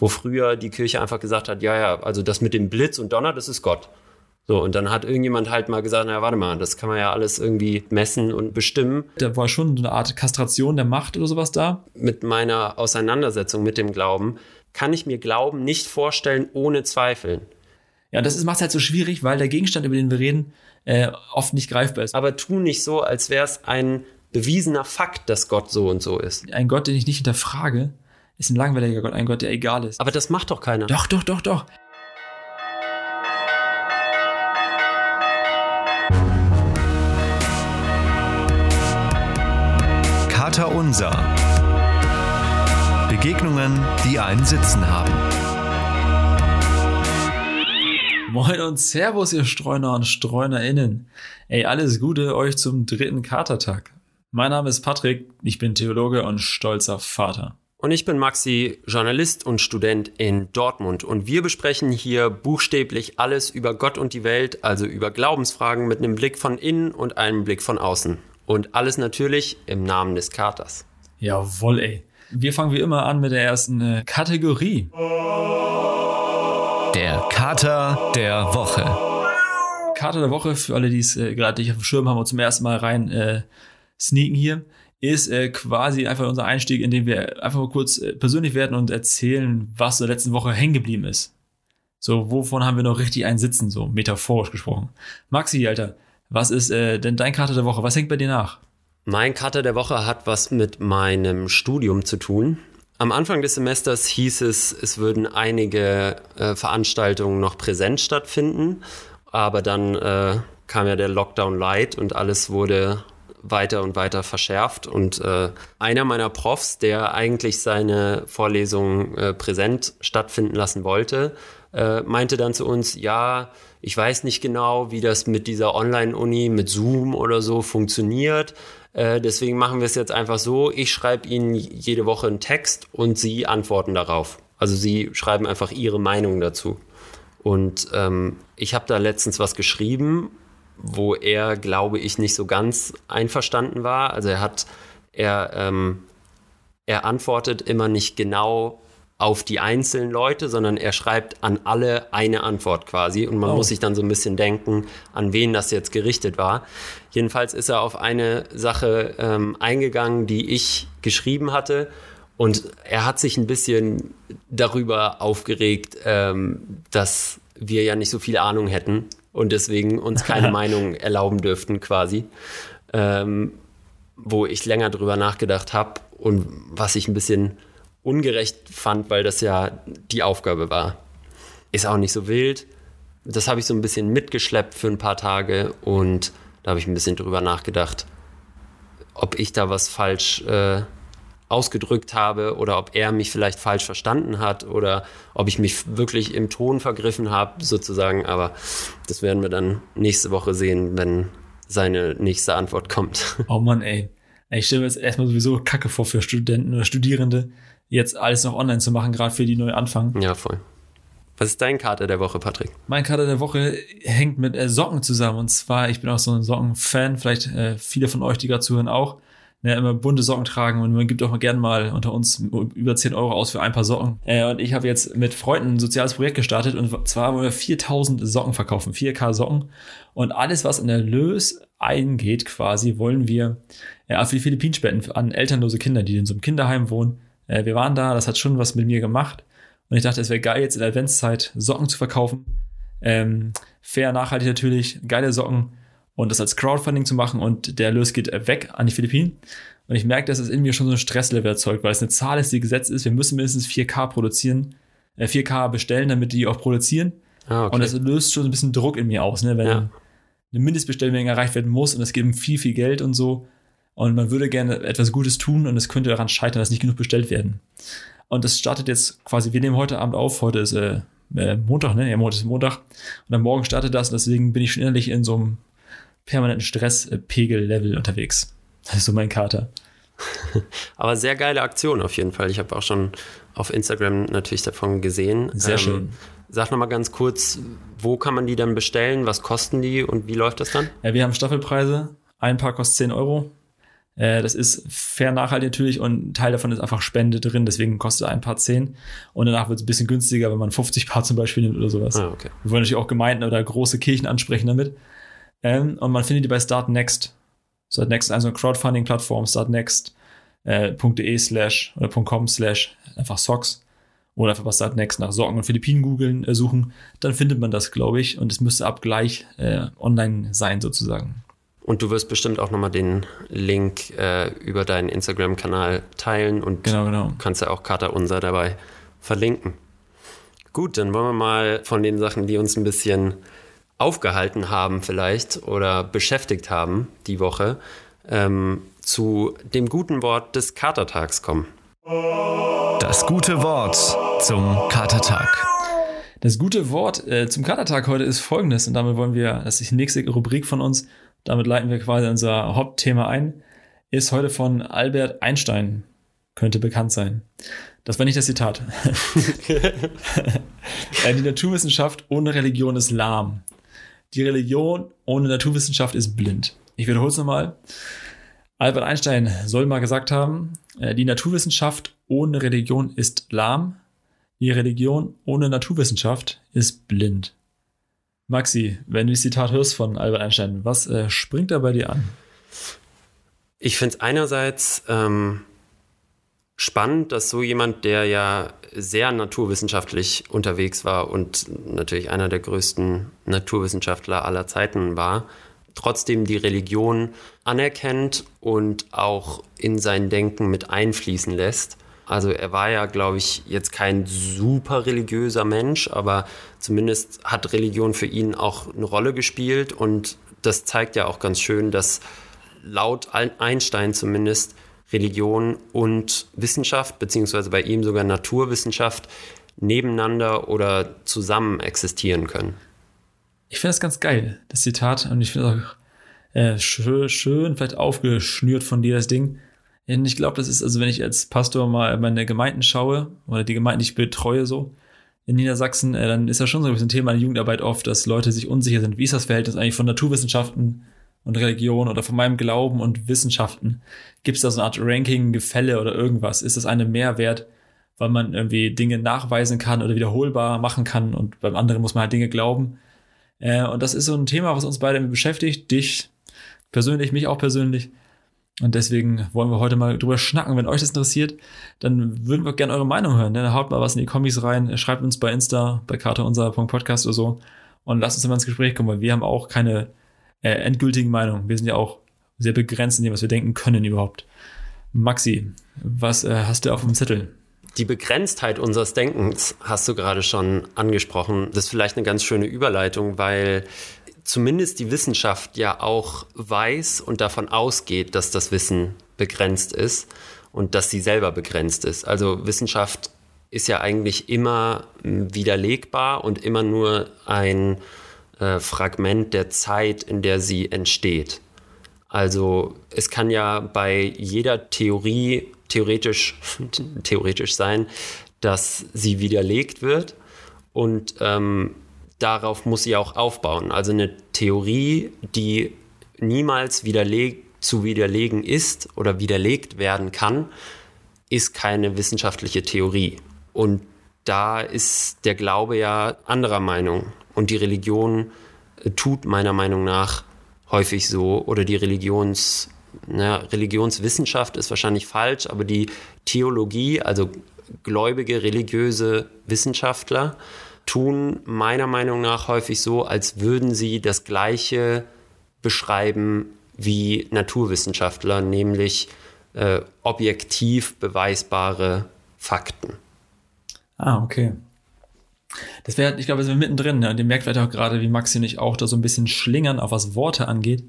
wo früher die Kirche einfach gesagt hat, ja, ja, also das mit dem Blitz und Donner, das ist Gott. So, und dann hat irgendjemand halt mal gesagt, na warte mal, das kann man ja alles irgendwie messen und bestimmen. Da war schon eine Art Kastration der Macht oder sowas da. Mit meiner Auseinandersetzung mit dem Glauben kann ich mir Glauben nicht vorstellen ohne Zweifeln. Ja, das macht es halt so schwierig, weil der Gegenstand, über den wir reden, äh, oft nicht greifbar ist. Aber tu nicht so, als wäre es ein bewiesener Fakt, dass Gott so und so ist. Ein Gott, den ich nicht hinterfrage, ist ein langweiliger Gott, ein Gott, der egal ist. Aber das macht doch keiner. Doch, doch, doch, doch. Vater Unser. Begegnungen, die einen Sitzen haben. Moin und Servus, ihr Streuner und StreunerInnen. Ey, alles Gute euch zum dritten Katertag. Mein Name ist Patrick, ich bin Theologe und stolzer Vater. Und ich bin Maxi, Journalist und Student in Dortmund. Und wir besprechen hier buchstäblich alles über Gott und die Welt, also über Glaubensfragen mit einem Blick von innen und einem Blick von außen. Und alles natürlich im Namen des Katers. Jawoll, ey. Wir fangen wie immer an mit der ersten äh, Kategorie. Der Kater der Woche. Kater der Woche, für alle, die es äh, gerade nicht auf dem Schirm haben und zum ersten Mal rein äh, sneaken hier, ist äh, quasi einfach unser Einstieg, in dem wir einfach mal kurz äh, persönlich werden und erzählen, was in der letzten Woche hängen geblieben ist. So, wovon haben wir noch richtig einen sitzen, so metaphorisch gesprochen. Maxi, Alter, was ist äh, denn dein Kater der Woche? Was hängt bei dir nach? Mein Kater der Woche hat was mit meinem Studium zu tun. Am Anfang des Semesters hieß es, es würden einige äh, Veranstaltungen noch präsent stattfinden, aber dann äh, kam ja der Lockdown Light und alles wurde weiter und weiter verschärft. Und äh, einer meiner Profs, der eigentlich seine Vorlesung äh, präsent stattfinden lassen wollte, äh, meinte dann zu uns, ja, ich weiß nicht genau, wie das mit dieser Online-Uni, mit Zoom oder so funktioniert. Äh, deswegen machen wir es jetzt einfach so. Ich schreibe Ihnen jede Woche einen Text und Sie antworten darauf. Also Sie schreiben einfach Ihre Meinung dazu. Und ähm, ich habe da letztens was geschrieben, wo er, glaube ich, nicht so ganz einverstanden war. Also er hat, er, ähm, er antwortet immer nicht genau auf die einzelnen Leute, sondern er schreibt an alle eine Antwort quasi und man oh. muss sich dann so ein bisschen denken, an wen das jetzt gerichtet war. Jedenfalls ist er auf eine Sache ähm, eingegangen, die ich geschrieben hatte und er hat sich ein bisschen darüber aufgeregt, ähm, dass wir ja nicht so viel Ahnung hätten und deswegen uns keine Meinung erlauben dürften quasi. Ähm, wo ich länger drüber nachgedacht habe und was ich ein bisschen ungerecht fand, weil das ja die Aufgabe war. Ist auch nicht so wild. Das habe ich so ein bisschen mitgeschleppt für ein paar Tage und da habe ich ein bisschen drüber nachgedacht, ob ich da was falsch äh, ausgedrückt habe oder ob er mich vielleicht falsch verstanden hat oder ob ich mich wirklich im Ton vergriffen habe, sozusagen. Aber das werden wir dann nächste Woche sehen, wenn seine nächste Antwort kommt. Oh Mann, ey. Ich stelle mir jetzt erstmal sowieso Kacke vor für Studenten oder Studierende, jetzt alles noch online zu machen, gerade für die neu anfangen. Ja, voll. Was ist dein Kater der Woche, Patrick? Mein Kater der Woche hängt mit äh, Socken zusammen. Und zwar, ich bin auch so ein Socken-Fan, vielleicht äh, viele von euch, die gerade zuhören, auch. Ne, immer bunte Socken tragen und man gibt auch mal gerne mal unter uns über 10 Euro aus für ein paar Socken. Äh, und ich habe jetzt mit Freunden ein soziales Projekt gestartet und zwar wollen wir 4000 Socken verkaufen, 4K Socken. Und alles, was in der Lös eingeht quasi, wollen wir äh, für die Philippinen spenden an elternlose Kinder, die in so einem Kinderheim wohnen äh, wir waren da, das hat schon was mit mir gemacht. Und ich dachte, es wäre geil, jetzt in der Adventszeit Socken zu verkaufen. Ähm, fair, nachhaltig natürlich, geile Socken und das als Crowdfunding zu machen und der Lös geht weg an die Philippinen. Und ich merke, dass es in mir schon so ein Stresslevel erzeugt, weil es eine Zahl ist, die gesetzt ist. Wir müssen mindestens 4K produzieren, äh, 4K bestellen, damit die auch produzieren. Ah, okay. Und das löst schon so ein bisschen Druck in mir aus, ne? wenn ja. eine Mindestbestellmenge erreicht werden muss und es geht um viel, viel Geld und so und man würde gerne etwas Gutes tun und es könnte daran scheitern, dass nicht genug bestellt werden. Und das startet jetzt quasi, wir nehmen heute Abend auf, heute ist äh, äh Montag, ne? Ja, Montag ist Montag. Und dann morgen startet das und deswegen bin ich schon innerlich in so einem permanenten Stresspegel-Level unterwegs. Das ist so mein Kater. Aber sehr geile Aktion auf jeden Fall. Ich habe auch schon auf Instagram natürlich davon gesehen. Sehr ähm, schön. Sag nochmal ganz kurz, wo kann man die dann bestellen? Was kosten die und wie läuft das dann? Ja, wir haben Staffelpreise. Ein Paar kostet 10 Euro, Äh, das ist fair nachhaltig natürlich und ein Teil davon ist einfach Spende drin, deswegen kostet ein Paar 10 und danach wird es ein bisschen günstiger, wenn man 50 Paar zum Beispiel nimmt oder sowas. Ah, okay. Wir wollen natürlich auch Gemeinden oder große Kirchen ansprechen damit. Ähm, und man findet die bei Start Next. Start Next, also eine Crowdfunding-Plattform, startnext.de äh, slash oder .com slash einfach Socks oder einfach bei Startnext nach Socken und Philippinen googeln, äh, suchen, dann findet man das, glaube ich, und es müsste ab gleich äh, online sein sozusagen. Und du wirst bestimmt auch nochmal den Link äh, über deinen Instagram-Kanal teilen und Genau, genau. kannst ja auch Kater Unser dabei verlinken. Gut, dann wollen wir mal von den Sachen, die uns ein bisschen aufgehalten haben vielleicht oder beschäftigt haben die Woche, ähm, zu dem guten Wort des Katertags kommen. Das gute Wort zum Katertag. Das gute Wort äh, zum Katertag heute ist folgendes und damit wollen wir, das ist die nächste Rubrik von uns, damit leiten wir quasi unser Hauptthema ein, ist heute von Albert Einstein, könnte bekannt sein. Das war nicht das Zitat. Äh, die Naturwissenschaft ohne Religion ist lahm. Die Religion ohne Naturwissenschaft ist blind. Ich wiederhole es nochmal. Albert Einstein soll mal gesagt haben, äh, die Naturwissenschaft ohne Religion ist lahm. Die Religion ohne Naturwissenschaft ist blind. Maxi, wenn du das Zitat hörst von Albert Einstein, was äh, springt da bei dir an? Ich finde es einerseits ähm, spannend, dass so jemand, der ja sehr naturwissenschaftlich unterwegs war und natürlich einer der größten Naturwissenschaftler aller Zeiten war, trotzdem die Religion anerkennt und auch in sein Denken mit einfließen lässt. Also er war ja, glaube ich, jetzt kein super religiöser Mensch, aber zumindest hat Religion für ihn auch eine Rolle gespielt und das zeigt ja auch ganz schön, dass laut Einstein zumindest Religion und Wissenschaft, beziehungsweise bei ihm sogar Naturwissenschaft, nebeneinander oder zusammen existieren können. Ich finde das ganz geil, das Zitat, und ich finde auch äh, schön, schön, vielleicht aufgeschnürt von dir, das Ding. Und ich glaube, das ist, also wenn ich als Pastor mal meine Gemeinden schaue, oder die Gemeinden, die ich betreue, so in Niedersachsen, äh, dann ist das schon so ein bisschen Thema der Jugendarbeit oft, dass Leute sich unsicher sind. Wie ist das Verhältnis eigentlich von Naturwissenschaften und Religion oder von meinem Glauben und Wissenschaften? Gibt es da so eine Art Ranking, Gefälle oder irgendwas? Ist das eine Mehrwert, weil man irgendwie Dinge nachweisen kann oder wiederholbar machen kann und beim anderen muss man halt Dinge glauben? Äh, und das ist so ein Thema, was uns beide beschäftigt, dich persönlich, mich auch persönlich. Und deswegen wollen wir heute mal drüber schnacken. Wenn euch das interessiert, dann würden wir gerne eure Meinung hören. Dann haut mal was in die Kommis rein, schreibt uns bei Insta, bei katerunser.podcast oder so und lasst uns immer ins Gespräch kommen, weil wir haben auch keine äh, endgültigen Meinungen. Wir sind ja auch sehr begrenzt in dem, was wir denken können überhaupt. Maxi, was äh, hast du auf dem Zettel? Die Begrenztheit unseres Denkens hast du gerade schon angesprochen. Das ist vielleicht eine ganz schöne Überleitung, weil zumindest die Wissenschaft ja auch weiß und davon ausgeht, dass das Wissen begrenzt ist und dass sie selber begrenzt ist. Also Wissenschaft ist ja eigentlich immer widerlegbar und immer nur ein äh, Fragment der Zeit, in der sie entsteht. Also es kann ja bei jeder Theorie theoretisch, theoretisch sein, dass sie widerlegt wird und ähm, darauf muss sie auch aufbauen. Also eine Theorie, die niemals widerleg zu widerlegen ist oder widerlegt werden kann, ist keine wissenschaftliche Theorie. Und da ist der Glaube ja anderer Meinung. Und die Religion äh, tut meiner Meinung nach häufig so. Oder die Religions, na, Religionswissenschaft ist wahrscheinlich falsch, aber die Theologie, also gläubige, religiöse Wissenschaftler, tun meiner Meinung nach häufig so, als würden sie das Gleiche beschreiben wie Naturwissenschaftler, nämlich äh, objektiv beweisbare Fakten. Ah, okay. Das wäre, ich glaube, wir sind mittendrin. Ne? Und ihr merkt vielleicht auch gerade, wie Maxi und ich auch da so ein bisschen schlingern, auch was Worte angeht.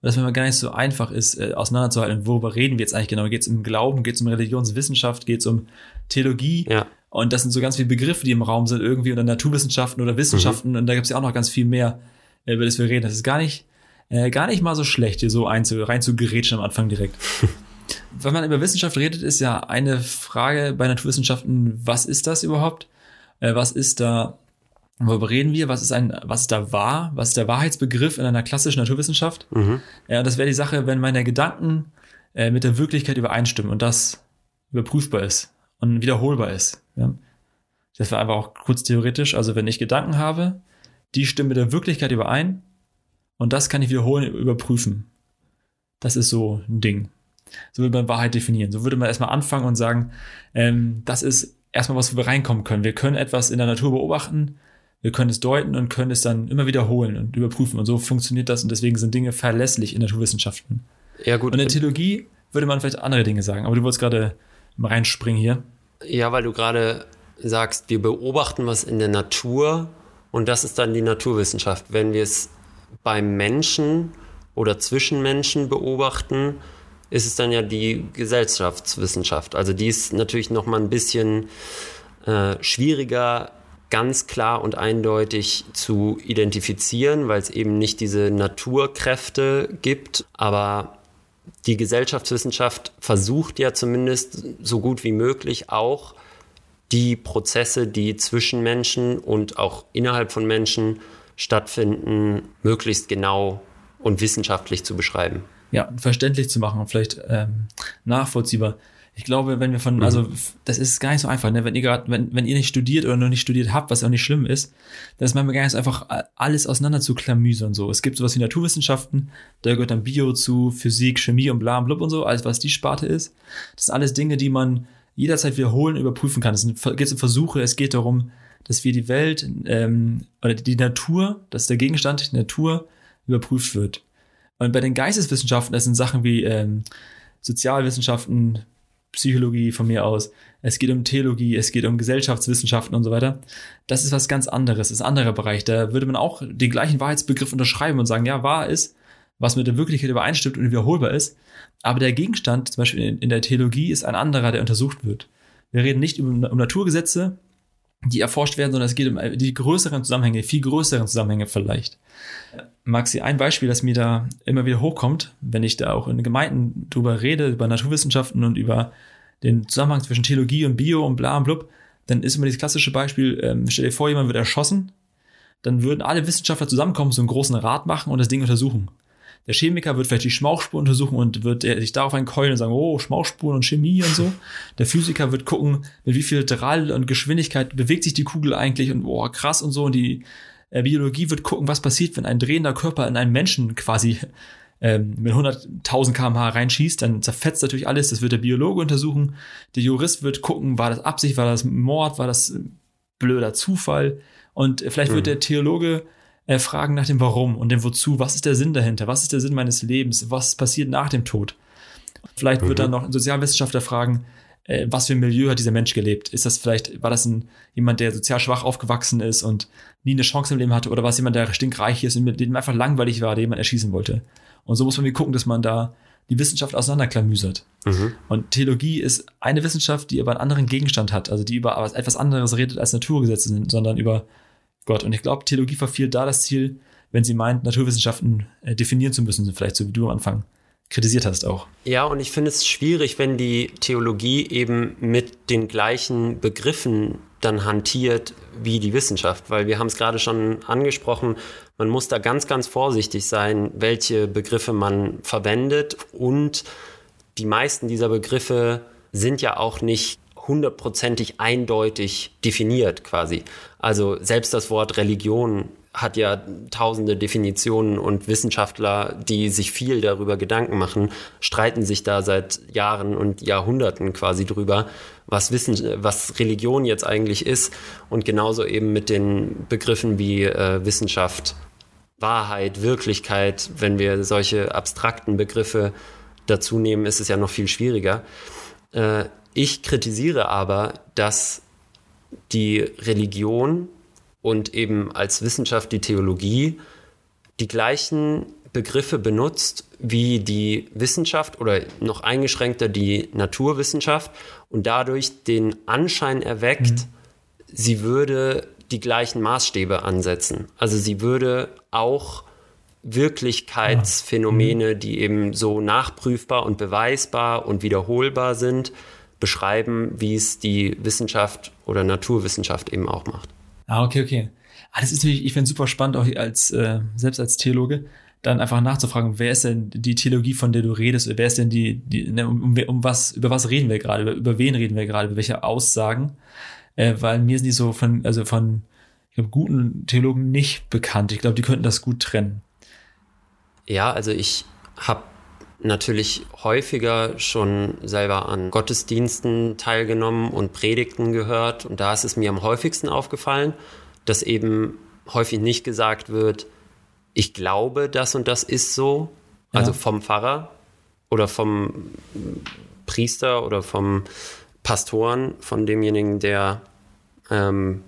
Dass es gar nicht so einfach ist, äh, auseinanderzuhalten, worüber reden wir jetzt eigentlich genau? Geht es um Glauben, geht es um Religionswissenschaft, geht es um Theologie? Ja. Und das sind so ganz viele Begriffe, die im Raum sind irgendwie oder Naturwissenschaften oder Wissenschaften. Mhm. Und da gibt es ja auch noch ganz viel mehr, äh, über das wir reden. Das ist gar nicht, äh, gar nicht mal so schlecht, hier so einzu, rein zu gerätschen am Anfang direkt. Wenn man über Wissenschaft redet, ist ja eine Frage bei Naturwissenschaften, was ist das überhaupt? Äh, was ist da, worüber reden wir? Was ist ein, was ist da wahr? Was ist der Wahrheitsbegriff in einer klassischen Naturwissenschaft? Mhm. Ja, das wäre die Sache, wenn meine Gedanken äh, mit der Wirklichkeit übereinstimmen und das überprüfbar ist und wiederholbar ist. Ja? Das war einfach auch kurz theoretisch. Also wenn ich Gedanken habe, die stimmen mit der Wirklichkeit überein und das kann ich wiederholen, überprüfen. Das ist so ein Ding. So würde man Wahrheit definieren. So würde man erstmal anfangen und sagen, ähm, das ist erstmal, was wir reinkommen können. Wir können etwas in der Natur beobachten, wir können es deuten und können es dann immer wiederholen und überprüfen. Und so funktioniert das und deswegen sind Dinge verlässlich in Naturwissenschaften. Ja, gut. Und in der Theologie würde man vielleicht andere Dinge sagen, aber du wolltest gerade reinspringen hier. Ja, weil du gerade sagst, wir beobachten was in der Natur und das ist dann die Naturwissenschaft. Wenn wir es beim Menschen oder zwischen Menschen beobachten, ist es dann ja die Gesellschaftswissenschaft. Also die ist natürlich noch mal ein bisschen äh, schwieriger ganz klar und eindeutig zu identifizieren, weil es eben nicht diese Naturkräfte gibt. Aber die Gesellschaftswissenschaft versucht ja zumindest so gut wie möglich auch die Prozesse, die zwischen Menschen und auch innerhalb von Menschen stattfinden, möglichst genau und wissenschaftlich zu beschreiben. Ja, verständlich zu machen und vielleicht ähm, nachvollziehbar ich glaube, wenn wir von, mhm. also das ist gar nicht so einfach, ne? Wenn ihr gerade, wenn, wenn ihr nicht studiert oder noch nicht studiert habt, was auch nicht schlimm ist, dann ist manchmal gar nicht so einfach, alles auseinander zu klamüsern. So. Es gibt sowas wie Naturwissenschaften, da gehört dann Bio zu, Physik, Chemie und bla und blub und so, alles was die Sparte ist. Das sind alles Dinge, die man jederzeit wiederholen, überprüfen kann. Es geht um Versuche, es geht darum, dass wir die Welt ähm, oder die Natur, das ist der Gegenstand, die Natur überprüft wird. Und bei den Geisteswissenschaften, das sind Sachen wie ähm, Sozialwissenschaften, Psychologie von mir aus, es geht um Theologie, es geht um Gesellschaftswissenschaften und so weiter. Das ist was ganz anderes, das ist ein anderer Bereich. Da würde man auch den gleichen Wahrheitsbegriff unterschreiben und sagen, ja, wahr ist, was mit der Wirklichkeit übereinstimmt und wiederholbar ist. Aber der Gegenstand, zum Beispiel in, in der Theologie, ist ein anderer, der untersucht wird. Wir reden nicht um, um Naturgesetze, die erforscht werden, sondern es geht um die größeren Zusammenhänge, viel größeren Zusammenhänge vielleicht. Maxi, ein Beispiel, das mir da immer wieder hochkommt, wenn ich da auch in Gemeinden drüber rede, über Naturwissenschaften und über den Zusammenhang zwischen Theologie und Bio und bla und blub, dann ist immer dieses klassische Beispiel, ähm, stell dir vor, jemand wird erschossen, dann würden alle Wissenschaftler zusammenkommen, so einen großen Rat machen und das Ding untersuchen. Der Chemiker wird vielleicht die Schmauchspur untersuchen und wird sich darauf einkeulen und sagen, oh, Schmauchspuren und Chemie und so. Der Physiker wird gucken, mit wie viel Drall und Geschwindigkeit bewegt sich die Kugel eigentlich und oh, krass und so. Und die äh, Biologie wird gucken, was passiert, wenn ein drehender Körper in einen Menschen quasi ähm, mit 100.000 kmh reinschießt, dann zerfetzt natürlich alles. Das wird der Biologe untersuchen. Der Jurist wird gucken, war das Absicht, war das Mord, war das blöder Zufall. Und vielleicht mhm. wird der Theologe äh, fragen nach dem Warum und dem Wozu. Was ist der Sinn dahinter? Was ist der Sinn meines Lebens? Was passiert nach dem Tod? Vielleicht mhm. wird dann noch ein Sozialwissenschaftler fragen, äh, was für ein Milieu hat dieser Mensch gelebt? Ist das vielleicht, war das ein, jemand, der sozial schwach aufgewachsen ist und nie eine Chance im Leben hatte? Oder war es jemand, der stinkreich ist und mit dem einfach langweilig war, der jemand erschießen wollte? Und so muss man mir gucken, dass man da die Wissenschaft auseinanderklamüsert. Mhm. Und Theologie ist eine Wissenschaft, die aber einen anderen Gegenstand hat, also die über etwas anderes redet als Naturgesetze sind, sondern über Gott. Und ich glaube, Theologie verfehlt da das Ziel, wenn sie meint, Naturwissenschaften äh, definieren zu müssen, vielleicht so wie du am Anfang kritisiert hast auch. Ja, und ich finde es schwierig, wenn die Theologie eben mit den gleichen Begriffen dann hantiert wie die Wissenschaft, weil wir haben es gerade schon angesprochen, man muss da ganz, ganz vorsichtig sein, welche Begriffe man verwendet und die meisten dieser Begriffe sind ja auch nicht hundertprozentig eindeutig definiert quasi. Also selbst das Wort Religion hat ja tausende Definitionen und Wissenschaftler, die sich viel darüber Gedanken machen, streiten sich da seit Jahren und Jahrhunderten quasi drüber, was Wissen, was Religion jetzt eigentlich ist und genauso eben mit den Begriffen wie äh, Wissenschaft, Wahrheit, Wirklichkeit, wenn wir solche abstrakten Begriffe dazu nehmen, ist es ja noch viel schwieriger. Äh, ich kritisiere aber, dass die Religion und eben als Wissenschaft die Theologie die gleichen Begriffe benutzt wie die Wissenschaft oder noch eingeschränkter die Naturwissenschaft und dadurch den Anschein erweckt, mhm. sie würde die gleichen Maßstäbe ansetzen. Also sie würde auch Wirklichkeitsphänomene, mhm. die eben so nachprüfbar und beweisbar und wiederholbar sind, beschreiben, wie es die Wissenschaft oder Naturwissenschaft eben auch macht. Ah, okay, okay. Ah, das ist natürlich, ich finde super spannend, auch als, äh, selbst als Theologe, dann einfach nachzufragen, wer ist denn die Theologie, von der du redest, wer ist denn die, die ne, um, um, was, über was reden wir gerade, über, über wen reden wir gerade, über welche Aussagen, äh, weil mir sind die so von, also von, ich glaube, guten Theologen nicht bekannt. Ich glaube, die könnten das gut trennen. Ja, also ich habe natürlich häufiger schon selber an Gottesdiensten teilgenommen und Predigten gehört und da ist es mir am häufigsten aufgefallen, dass eben häufig nicht gesagt wird, ich glaube, das und das ist so, also ja. vom Pfarrer oder vom Priester oder vom Pastoren, von demjenigen, der ähm,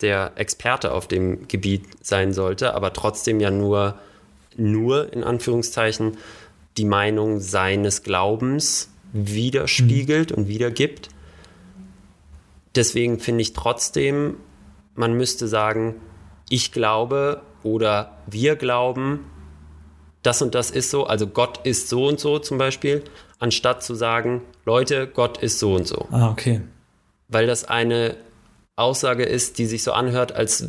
der Experte auf dem Gebiet sein sollte, aber trotzdem ja nur, nur in Anführungszeichen die Meinung seines Glaubens widerspiegelt mhm. und wiedergibt. Deswegen finde ich trotzdem, man müsste sagen, ich glaube oder wir glauben, das und das ist so, also Gott ist so und so zum Beispiel, anstatt zu sagen, Leute, Gott ist so und so. Ah, okay. Weil das eine Aussage ist, die sich so anhört, als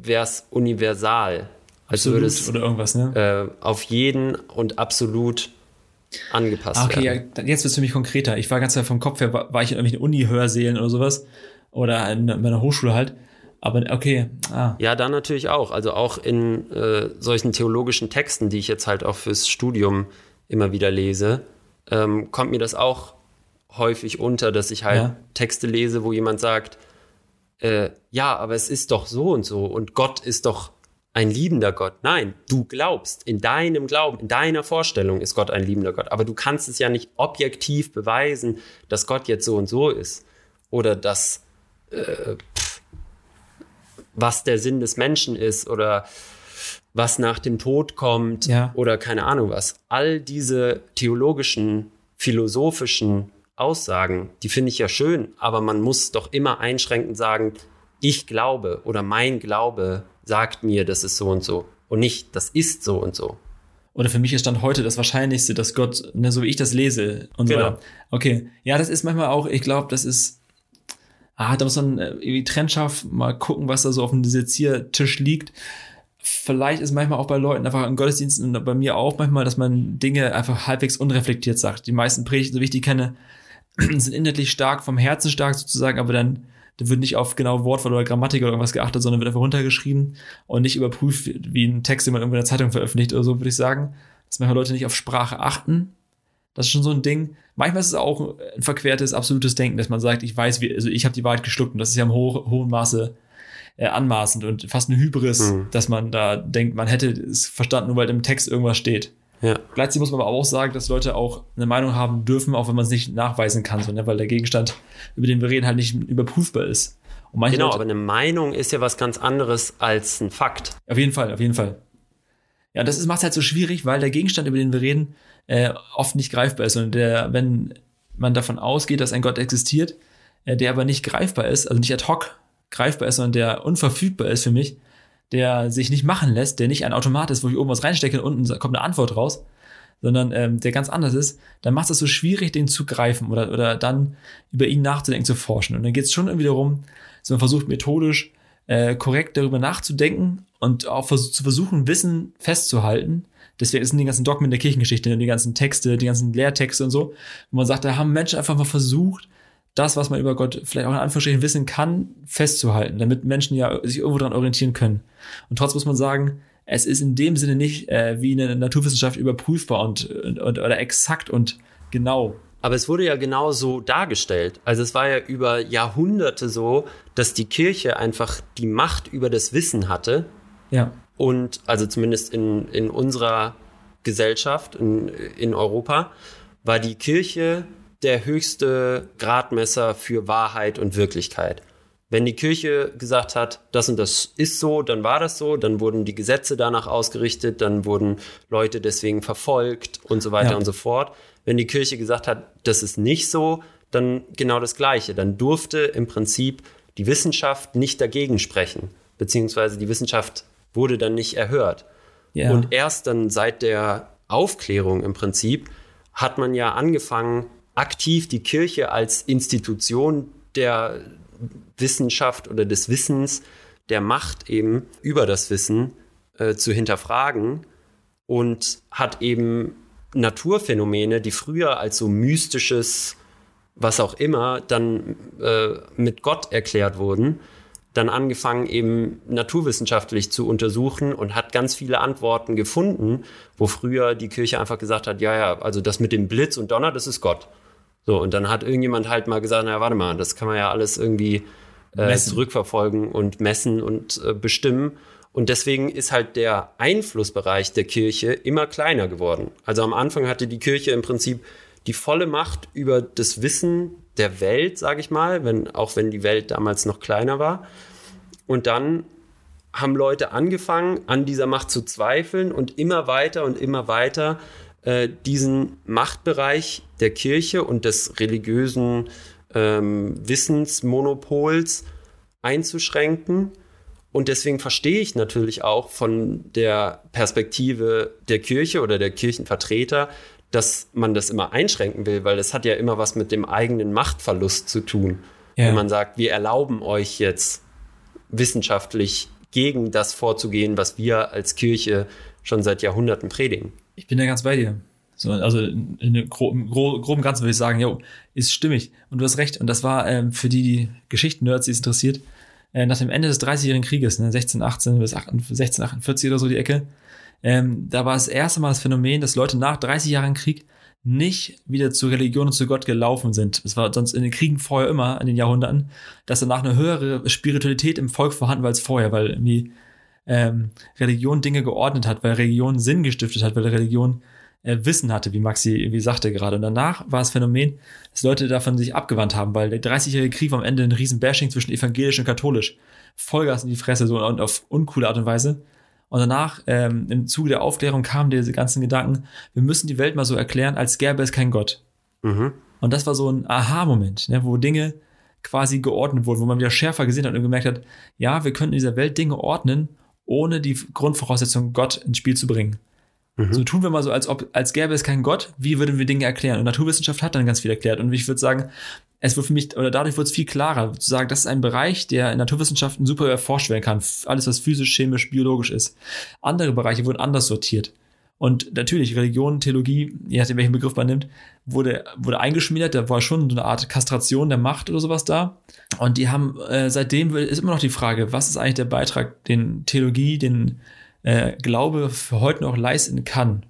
wäre es universal. Als würde es oder irgendwas, ne? Äh, auf jeden und absolut angepasst ah, okay, werden. ja, jetzt wird es für mich konkreter. Ich war ganz vom Kopf her, war, war ich in irgendwelchen Uni-Hörsälen oder sowas oder in meiner Hochschule halt aber okay. Ah. Ja, dann natürlich auch. Also auch in äh, solchen theologischen Texten, die ich jetzt halt auch fürs Studium immer wieder lese, ähm, kommt mir das auch häufig unter, dass ich halt ja. Texte lese, wo jemand sagt, äh, ja, aber es ist doch so und so und Gott ist doch ein liebender Gott. Nein, du glaubst, in deinem Glauben, in deiner Vorstellung ist Gott ein liebender Gott. Aber du kannst es ja nicht objektiv beweisen, dass Gott jetzt so und so ist. Oder dass äh, was der Sinn des Menschen ist oder was nach dem Tod kommt ja. oder keine Ahnung was. All diese theologischen, philosophischen Aussagen, die finde ich ja schön, aber man muss doch immer einschränkend sagen, ich glaube oder mein Glaube sagt mir, das ist so und so und nicht, das ist so und so. Oder für mich ist Stand heute das Wahrscheinlichste, dass Gott, ne, so wie ich das lese und genau. so weiter. Okay, ja, das ist manchmal auch, ich glaube, das ist ah, da muss man äh, irgendwie trennscharf mal gucken, was da so auf dem Seziertisch liegt. Vielleicht ist manchmal auch bei Leuten einfach im Gottesdiensten und bei mir auch manchmal, dass man Dinge einfach halbwegs unreflektiert sagt. Die meisten Predigten, so wie ich die kenne, sind inhaltlich stark, vom Herzen stark sozusagen, aber dann da wird nicht auf genau Wortwahl oder Grammatik oder irgendwas geachtet, sondern wird einfach runtergeschrieben und nicht überprüft, wie ein Text, den man irgendwo in der Zeitung veröffentlicht oder so, würde ich sagen. Dass manchmal Leute nicht auf Sprache achten. Das ist schon so ein Ding manchmal ist es auch ein verquertes, absolutes Denken, dass man sagt, ich weiß, wie, also ich habe die Wahrheit geschluckt und das ist ja im ho hohen Maße äh, anmaßend und fast eine Hybris, mhm. dass man da denkt, man hätte es verstanden, nur weil im Text irgendwas steht. Ja. Gleichzeitig muss man aber auch sagen, dass Leute auch eine Meinung haben dürfen, auch wenn man es nicht nachweisen kann, so, ne? weil der Gegenstand, über den wir reden, halt nicht überprüfbar ist. genau, Leute, aber eine Meinung ist ja was ganz anderes als ein Fakt. Auf jeden Fall, auf jeden Fall. Ja, das macht es halt so schwierig, weil der Gegenstand, über den wir reden, äh, oft nicht greifbar ist. Und der, wenn man davon ausgeht, dass ein Gott existiert, äh, der aber nicht greifbar ist, also nicht ad hoc greifbar ist, sondern der unverfügbar ist für mich, der sich nicht machen lässt, der nicht ein Automat ist, wo ich oben was reinstecke und unten kommt eine Antwort raus, sondern ähm, der ganz anders ist, dann macht es so schwierig, den zu greifen oder, oder dann über ihn nachzudenken, zu forschen. Und dann geht es schon irgendwie darum, dass man versucht methodisch äh, korrekt darüber nachzudenken und auch vers zu versuchen, Wissen festzuhalten, Deswegen sind die ganzen Dogmen der Kirchengeschichte, die ganzen Texte, die ganzen Lehrtexte und so, wo man sagt, da haben Menschen einfach mal versucht, das, was man über Gott vielleicht auch in Anführungsstrichen wissen kann, festzuhalten, damit Menschen ja sich irgendwo daran orientieren können. Und trotzdem muss man sagen, es ist in dem Sinne nicht äh, wie eine Naturwissenschaft überprüfbar und, und, oder exakt und genau. Aber es wurde ja genau so dargestellt. Also es war ja über Jahrhunderte so, dass die Kirche einfach die Macht über das Wissen hatte. Ja und also zumindest in, in unserer Gesellschaft, in, in Europa, war die Kirche der höchste Gradmesser für Wahrheit und Wirklichkeit. Wenn die Kirche gesagt hat, das und das ist so, dann war das so, dann wurden die Gesetze danach ausgerichtet, dann wurden Leute deswegen verfolgt und so weiter ja. und so fort. Wenn die Kirche gesagt hat, das ist nicht so, dann genau das Gleiche. Dann durfte im Prinzip die Wissenschaft nicht dagegen sprechen, beziehungsweise die Wissenschaft wurde dann nicht erhört. Ja. Und erst dann seit der Aufklärung im Prinzip hat man ja angefangen, aktiv die Kirche als Institution der Wissenschaft oder des Wissens, der Macht eben über das Wissen äh, zu hinterfragen und hat eben Naturphänomene, die früher als so mystisches, was auch immer, dann äh, mit Gott erklärt wurden, dann angefangen, eben naturwissenschaftlich zu untersuchen und hat ganz viele Antworten gefunden, wo früher die Kirche einfach gesagt hat, ja, ja, also das mit dem Blitz und Donner, das ist Gott. So, und dann hat irgendjemand halt mal gesagt, naja, warte mal, das kann man ja alles irgendwie äh, zurückverfolgen und messen und äh, bestimmen. Und deswegen ist halt der Einflussbereich der Kirche immer kleiner geworden. Also am Anfang hatte die Kirche im Prinzip die volle Macht über das Wissen der Welt, sage ich mal, wenn, auch wenn die Welt damals noch kleiner war. Und dann haben Leute angefangen, an dieser Macht zu zweifeln und immer weiter und immer weiter äh, diesen Machtbereich der Kirche und des religiösen ähm, Wissensmonopols einzuschränken. Und deswegen verstehe ich natürlich auch von der Perspektive der Kirche oder der Kirchenvertreter, dass man das immer einschränken will, weil das hat ja immer was mit dem eigenen Machtverlust zu tun. Ja. Wenn man sagt, wir erlauben euch jetzt wissenschaftlich gegen das vorzugehen, was wir als Kirche schon seit Jahrhunderten predigen. Ich bin da ganz bei dir. So, also in, in groben, groben Ganzen würde ich sagen, jo, ist stimmig. Und du hast recht. Und das war ähm, für die, die Geschichten-Nerds, die es interessiert, äh, nach dem Ende des 30-jährigen Krieges, ne, 1618 bis 1648 oder so die Ecke, ähm, da war das erste Mal das Phänomen, dass Leute nach 30 Jahren Krieg nicht wieder zur Religion und zu Gott gelaufen sind. Es war sonst in den Kriegen vorher immer, in den Jahrhunderten, dass danach eine höhere Spiritualität im Volk vorhanden war als vorher, weil irgendwie ähm, Religion Dinge geordnet hat, weil Religion Sinn gestiftet hat, weil Religion äh, Wissen hatte, wie Maxi irgendwie sagte gerade. Und danach war das Phänomen, dass Leute davon sich abgewandt haben, weil der 30-jährige Krieg war am Ende ein riesen Bashing zwischen evangelisch und katholisch. Vollgas in die Fresse so und auf uncoole Art und Weise. Und danach, ähm, im Zuge der Aufklärung, kamen diese ganzen Gedanken, wir müssen die Welt mal so erklären, als gäbe es keinen Gott. Mhm. Und das war so ein Aha-Moment, ne, wo Dinge quasi geordnet wurden, wo man wieder schärfer gesehen hat und gemerkt hat, ja, wir können in dieser Welt Dinge ordnen, ohne die Grundvoraussetzung Gott ins Spiel zu bringen. Mhm. So tun wir mal so, als ob, als gäbe es keinen Gott, wie würden wir Dinge erklären? Und Naturwissenschaft hat dann ganz viel erklärt. Und ich würde sagen, es wird für mich, oder dadurch wird es viel klarer, zu sagen, das ist ein Bereich, der in Naturwissenschaften super erforscht werden kann. Alles, was physisch, chemisch, biologisch ist. Andere Bereiche wurden anders sortiert. Und natürlich, Religion, Theologie, je nachdem, welchen Begriff man nimmt, wurde, wurde eingeschmiert. Da war schon so eine Art Kastration der Macht oder sowas da. Und die haben, äh, seitdem ist immer noch die Frage, was ist eigentlich der Beitrag, den Theologie, den äh, Glaube für heute noch leisten kann.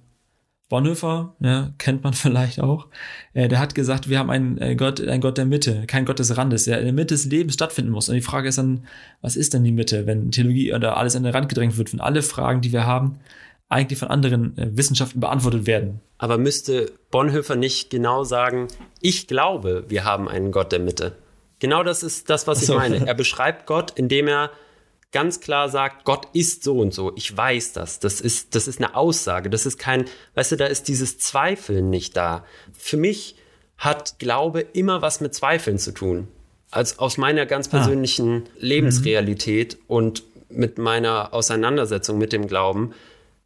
Bonhoeffer, ja, kennt man vielleicht auch, äh, der hat gesagt, wir haben einen äh, Gott, einen Gott der Mitte, kein Gott des Randes, der in der Mitte des Lebens stattfinden muss. Und die Frage ist dann, was ist denn die Mitte, wenn Theologie oder alles an den Rand gedrängt wird, wenn alle Fragen, die wir haben, eigentlich von anderen äh, Wissenschaften beantwortet werden. Aber müsste Bonhoeffer nicht genau sagen, ich glaube, wir haben einen Gott der Mitte? Genau das ist das, was so. ich meine. Er beschreibt Gott, indem er ganz klar sagt, Gott ist so und so. Ich weiß das. Das ist, das ist eine Aussage. Das ist kein, weißt du, da ist dieses Zweifeln nicht da. Für mich hat Glaube immer was mit Zweifeln zu tun. Als aus meiner ganz ah. persönlichen ah. Lebensrealität mhm. und mit meiner Auseinandersetzung mit dem Glauben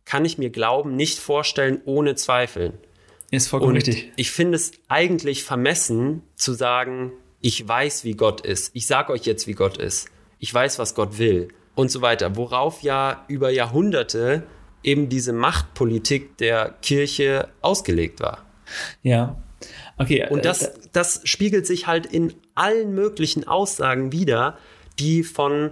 kann ich mir Glauben nicht vorstellen ohne Zweifeln. Ist vollkommen und richtig. Ich finde es eigentlich vermessen zu sagen, ich weiß, wie Gott ist. Ich sage euch jetzt, wie Gott ist ich weiß, was Gott will und so weiter, worauf ja über Jahrhunderte eben diese Machtpolitik der Kirche ausgelegt war. Ja. Okay. Und das, äh, das spiegelt sich halt in allen möglichen Aussagen wieder, die von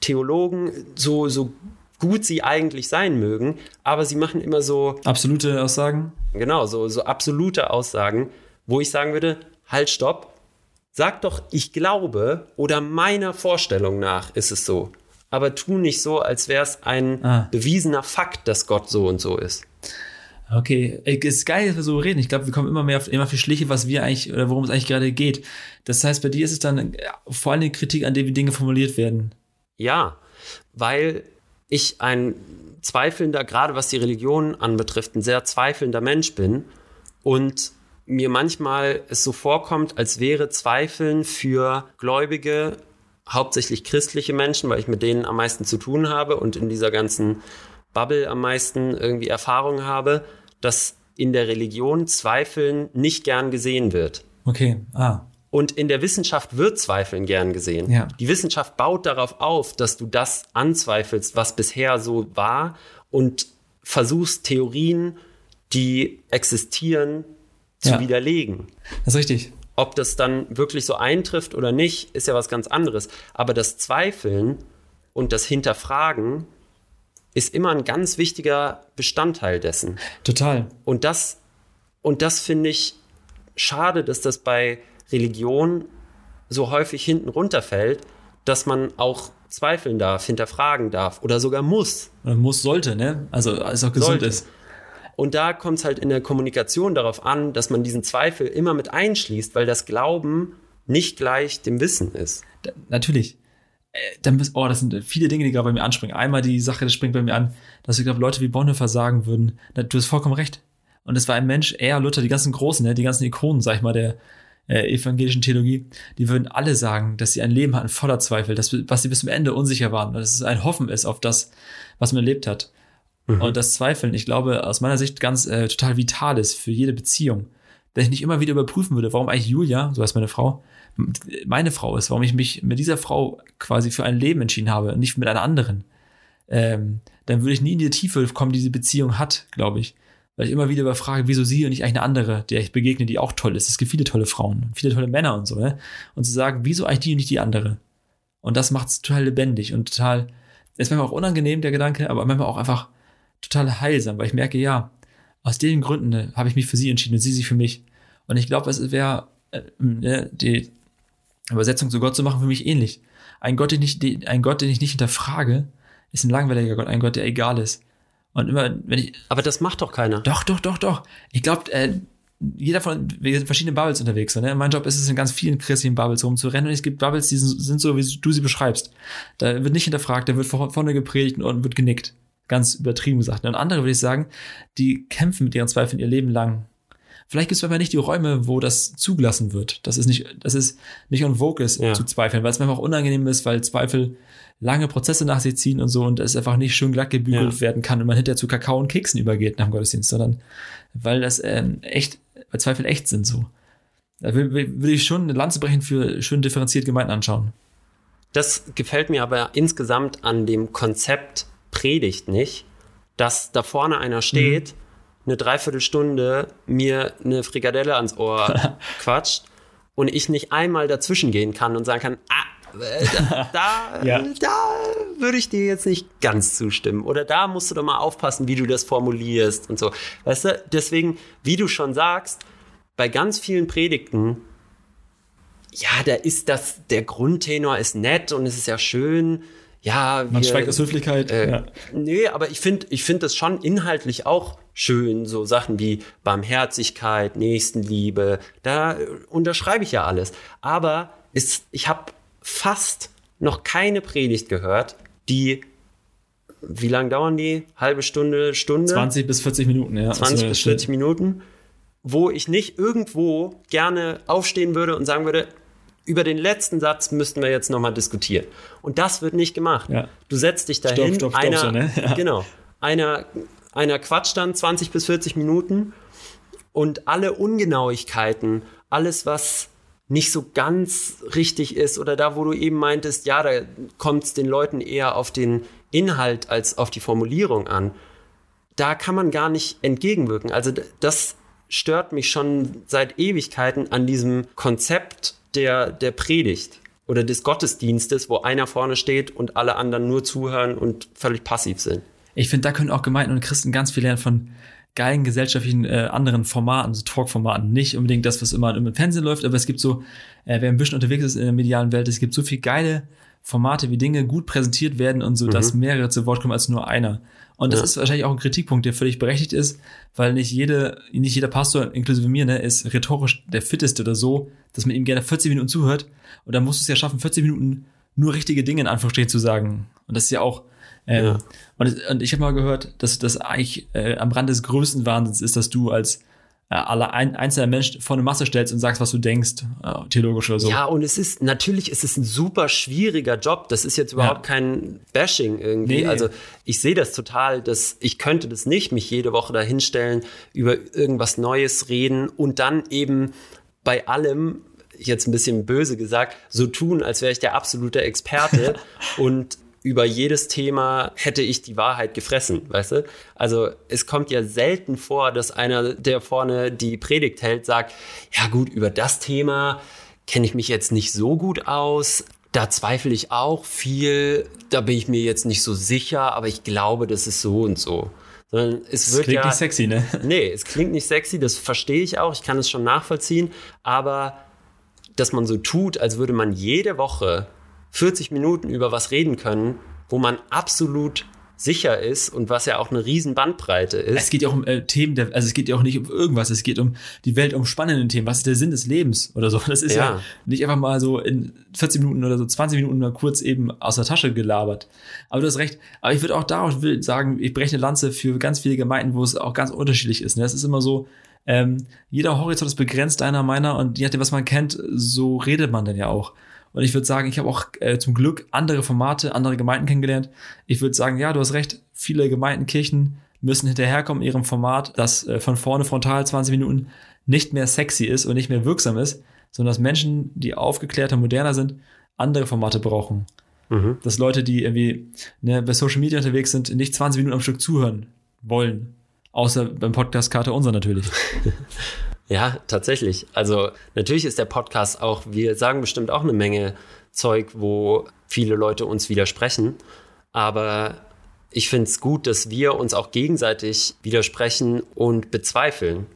Theologen so, so gut sie eigentlich sein mögen, aber sie machen immer so. Absolute Aussagen? Genau, so, so absolute Aussagen, wo ich sagen würde, halt, stopp, Sag doch, ich glaube oder meiner Vorstellung nach ist es so. Aber tu nicht so, als wäre es ein ah. bewiesener Fakt, dass Gott so und so ist. Okay, ist geil, dass wir so reden. Ich glaube, wir kommen immer mehr auf immer viel Schliche, was wir eigentlich oder worum es eigentlich gerade geht. Das heißt, bei dir ist es dann vor allem Kritik, an der wie Dinge formuliert werden. Ja, weil ich ein zweifelnder, gerade was die Religion anbetrifft, ein sehr zweifelnder Mensch bin und mir manchmal es so vorkommt, als wäre Zweifeln für Gläubige, hauptsächlich christliche Menschen, weil ich mit denen am meisten zu tun habe und in dieser ganzen Bubble am meisten irgendwie Erfahrung habe, dass in der Religion Zweifeln nicht gern gesehen wird. Okay, ah. Und in der Wissenschaft wird Zweifeln gern gesehen. Ja. Die Wissenschaft baut darauf auf, dass du das anzweifelst, was bisher so war und versuchst, Theorien, die existieren, zu Ja. widerlegen. Das ist richtig. Ob das dann wirklich so eintrifft oder nicht, ist ja was ganz anderes. Aber das Zweifeln und das Hinterfragen ist immer ein ganz wichtiger Bestandteil dessen. Total. Und das, und das finde ich schade, dass das bei Religion so häufig hinten runterfällt, dass man auch zweifeln darf, hinterfragen darf oder sogar muss. Oder muss, sollte, ne? Also, als auch gesund Sollte. ist. Und da kommt es halt in der Kommunikation darauf an, dass man diesen Zweifel immer mit einschließt, weil das Glauben nicht gleich dem Wissen ist. Da, natürlich. Äh, Dann oh, das sind viele Dinge, die gerade bei mir anspringen. Einmal die Sache, das springt bei mir an, dass ich glaube, Leute wie Bonhoeffer sagen würden, na, du hast vollkommen recht. Und es war ein Mensch, er, Luther, die ganzen Großen, ne, die ganzen Ikonen, sag ich mal, der äh, evangelischen Theologie, die würden alle sagen, dass sie ein Leben hatten voller Zweifel, dass, was sie bis zum Ende unsicher waren, dass es ein Hoffen ist auf das, was man erlebt hat. Und das Zweifeln, ich glaube, aus meiner Sicht ganz äh, total vital ist für jede Beziehung. Wenn ich nicht immer wieder überprüfen würde, warum eigentlich Julia, so heißt meine Frau, meine Frau ist, warum ich mich mit dieser Frau quasi für ein Leben entschieden habe und nicht mit einer anderen, ähm, dann würde ich nie in die Tiefe kommen, die diese Beziehung hat, glaube ich. Weil ich immer wieder überfrage, wieso sie und nicht eigentlich eine andere, der ich begegne, die auch toll ist. Es gibt viele tolle Frauen, viele tolle Männer und so, ne? Und zu sagen, wieso eigentlich die und nicht die andere? Und das macht es total lebendig und total, ist manchmal auch unangenehm, der Gedanke, aber manchmal auch einfach total heilsam, weil ich merke, ja, aus den Gründen ne, habe ich mich für sie entschieden und sie sich für mich. Und ich glaube, es wäre äh, ne, die Übersetzung zu Gott zu machen für mich ähnlich. Ein Gott, den ich, den, ein Gott, den ich nicht hinterfrage, ist ein langweiliger Gott, ein Gott, der egal ist. Und immer, wenn ich, Aber das macht doch keiner. doch, doch, doch, doch. Ich glaube, äh, jeder von, wir sind in verschiedenen Bubbles unterwegs. So, ne? Mein Job ist es, in ganz vielen christlichen Bubbles rumzurennen. Und es gibt Bubbles, die sind, sind so, wie du sie beschreibst. Da wird nicht hinterfragt, da wird vor- vorne gepredigt und wird genickt. Ganz übertrieben gesagt. Und andere, würde ich sagen, die kämpfen mit ihren Zweifeln ihr Leben lang. Vielleicht gibt es aber nicht die Räume, wo das zugelassen wird. Das ist nicht, das ist nicht on vogue ist, Ja. zu zweifeln, weil es manchmal auch unangenehm ist, weil Zweifel lange Prozesse nach sich ziehen und so und es einfach nicht schön glatt gebügelt Ja. werden kann und man hinterher zu Kakao und Keksen übergeht nach dem Gottesdienst, sondern weil das ähm, echt, weil Zweifel echt sind so. Da will, will, ich schon eine Lanze brechen für schön differenziert Gemeinden anschauen. Das gefällt mir aber insgesamt an dem Konzept Predigt nicht, dass da vorne einer steht, eine Dreiviertelstunde mir eine Frikadelle ans Ohr quatscht und ich nicht einmal dazwischen gehen kann und sagen kann, ah, da, da, Ja. da würde ich dir jetzt nicht ganz zustimmen. Oder da musst du doch mal aufpassen, wie du das formulierst und so. Weißt du, deswegen, wie du schon sagst, bei ganz vielen Predigten ja, da ist das, der Grundtenor ist nett und es ist ja schön. Ja, Man wir- schweigt aus Höflichkeit. äh, ja. Nee, aber ich finde ich find das schon inhaltlich auch schön. So Sachen wie Barmherzigkeit, Nächstenliebe, da äh, unterschreibe ich ja alles. Aber ist, ich habe fast noch keine Predigt gehört, die, wie lang dauern die? Halbe Stunde, Stunde? 20 bis 40 Minuten, ja. 20 Also, bis 40 Minuten, wo ich nicht irgendwo gerne aufstehen würde und sagen würde, über den letzten Satz müssten wir jetzt nochmal diskutieren. Und das wird nicht gemacht. Ja. Du setzt dich dahin, Stopp, stopp, stopp, einer, so, ne? Ja. genau, einer, einer quatscht dann 20 bis 40 Minuten und alle Ungenauigkeiten, alles, was nicht so ganz richtig ist oder da, wo du eben meintest, ja, da kommt es den Leuten eher auf den Inhalt als auf die Formulierung an da kann man gar nicht entgegenwirken. Also das stört mich schon seit Ewigkeiten an diesem Konzept der, der Predigt oder des Gottesdienstes, wo einer vorne steht und alle anderen nur zuhören und völlig passiv sind. Ich finde, da können auch Gemeinden und Christen ganz viel lernen von geilen gesellschaftlichen äh, anderen Formaten, so Talk-Formaten. Nicht unbedingt das, was immer im Fernsehen läuft, aber es gibt so, äh, wer ein bisschen unterwegs ist in der medialen Welt, es gibt so viel geile Formate, wie Dinge gut präsentiert werden und so, dass mehrere zu Wort kommen als nur einer. Und das Ja. ist wahrscheinlich auch ein Kritikpunkt, der völlig berechtigt ist, weil nicht jede, nicht jeder Pastor, inklusive mir, ne, ist rhetorisch der fitteste oder so, dass man ihm gerne 40 Minuten zuhört. Und dann musst du es ja schaffen, 40 Minuten nur richtige Dinge in Anführungsstrichen zu sagen. Und das ist ja auch, ähm, Ja. und, und ich habe mal gehört, dass das eigentlich äh, am Rand des größten Wahnsinns ist, dass du als äh, ein, einzelner Mensch vor eine Masse stellst und sagst, was du denkst, äh, theologisch oder so. Ja, und es ist, natürlich ist es ein super schwieriger Job. Das ist jetzt überhaupt kein Bashing irgendwie. Nee. Also ich sehe das total, dass ich könnte das nicht, mich jede Woche da hinstellen, über irgendwas Neues reden und dann eben bei allem, jetzt ein bisschen böse gesagt, so tun, als wäre ich der absolute Experte und über jedes Thema hätte ich die Wahrheit gefressen, weißt du? Also es kommt ja selten vor, dass einer, der vorne die Predigt hält, sagt, ja gut, über das Thema kenne ich mich jetzt nicht so gut aus. Da zweifle ich auch viel. Da bin ich mir jetzt nicht so sicher, aber ich glaube, das ist so und so. Sondern es Das wird klingt ja, nicht sexy, ne? Nee, es klingt nicht sexy, das verstehe ich auch, ich kann es schon nachvollziehen, aber dass man so tut, als würde man jede Woche 40 Minuten über was reden können, wo man absolut sicher ist und was ja auch eine riesen Bandbreite ist. Es geht ja auch um äh, Themen, der, also es geht ja auch nicht um irgendwas, es geht um die Welt, um spannende Themen. Was ist der Sinn des Lebens oder so? Das ist ja, Ja. nicht einfach mal so in 40 Minuten oder so 20 Minuten mal kurz eben aus der Tasche gelabert. Aber du hast recht. Aber ich würde auch darauf sagen, ich breche eine Lanze für ganz viele Gemeinden, wo es auch ganz unterschiedlich ist. Ne? Es ist immer so, ähm, jeder Horizont ist begrenzt, einer meiner, und je nachdem, was man kennt, so redet man dann ja auch. Und ich würde sagen, ich habe auch äh, zum Glück andere Formate, andere Gemeinden kennengelernt. Ich würde sagen, ja, du hast recht, viele Gemeinden, Kirchen müssen hinterherkommen in ihrem Format, das äh, von vorne frontal 20 Minuten nicht mehr sexy ist und nicht mehr wirksam ist, sondern dass Menschen, die aufgeklärter, moderner sind, andere Formate brauchen. Mhm. Dass Leute, die irgendwie ne, bei Social Media unterwegs sind, nicht 20 Minuten am Stück zuhören wollen. Außer beim Podcast Karte unser natürlich. Ja, tatsächlich. Also natürlich ist der Podcast auch, wir sagen bestimmt auch eine Menge Zeug, wo viele Leute uns widersprechen. Aber ich finde es gut, dass wir uns auch gegenseitig widersprechen und bezweifeln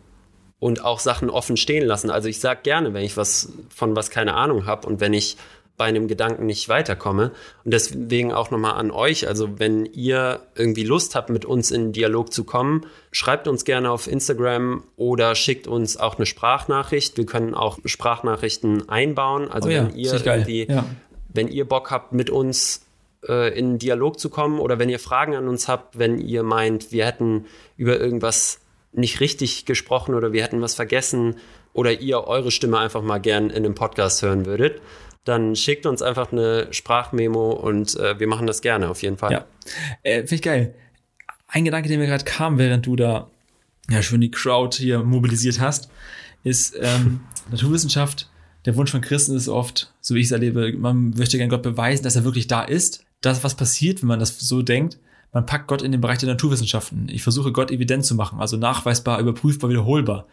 und auch Sachen offen stehen lassen. Also ich sage gerne, wenn ich was von was keine Ahnung habe und wenn ich bei einem Gedanken nicht weiterkomme. Und deswegen auch nochmal an euch. Also wenn ihr irgendwie Lust habt, mit uns in Dialog zu kommen, schreibt uns gerne auf Instagram oder schickt uns auch eine Sprachnachricht. Wir können auch Sprachnachrichten einbauen. Also Oh ja, wenn ihr irgendwie, Ja. wenn ihr Bock habt, mit uns äh, in Dialog zu kommen oder wenn ihr Fragen an uns habt, wenn ihr meint, wir hätten über irgendwas nicht richtig gesprochen oder wir hätten was vergessen oder ihr eure Stimme einfach mal gern in einem Podcast hören würdet, dann schickt uns einfach eine Sprachmemo und äh, wir machen das gerne auf jeden Fall. Ja. Äh, Finde ich geil. Ein Gedanke, der mir gerade kam, während du da ja schon die Crowd hier mobilisiert hast, ist ähm, Naturwissenschaft. Der Wunsch von Christen ist oft, so wie ich es erlebe, man möchte gerne Gott beweisen, dass er wirklich da ist. Das, was passiert, wenn man das so denkt, man packt Gott in den Bereich der Naturwissenschaften. Ich versuche Gott evident zu machen, also nachweisbar, überprüfbar, wiederholbar.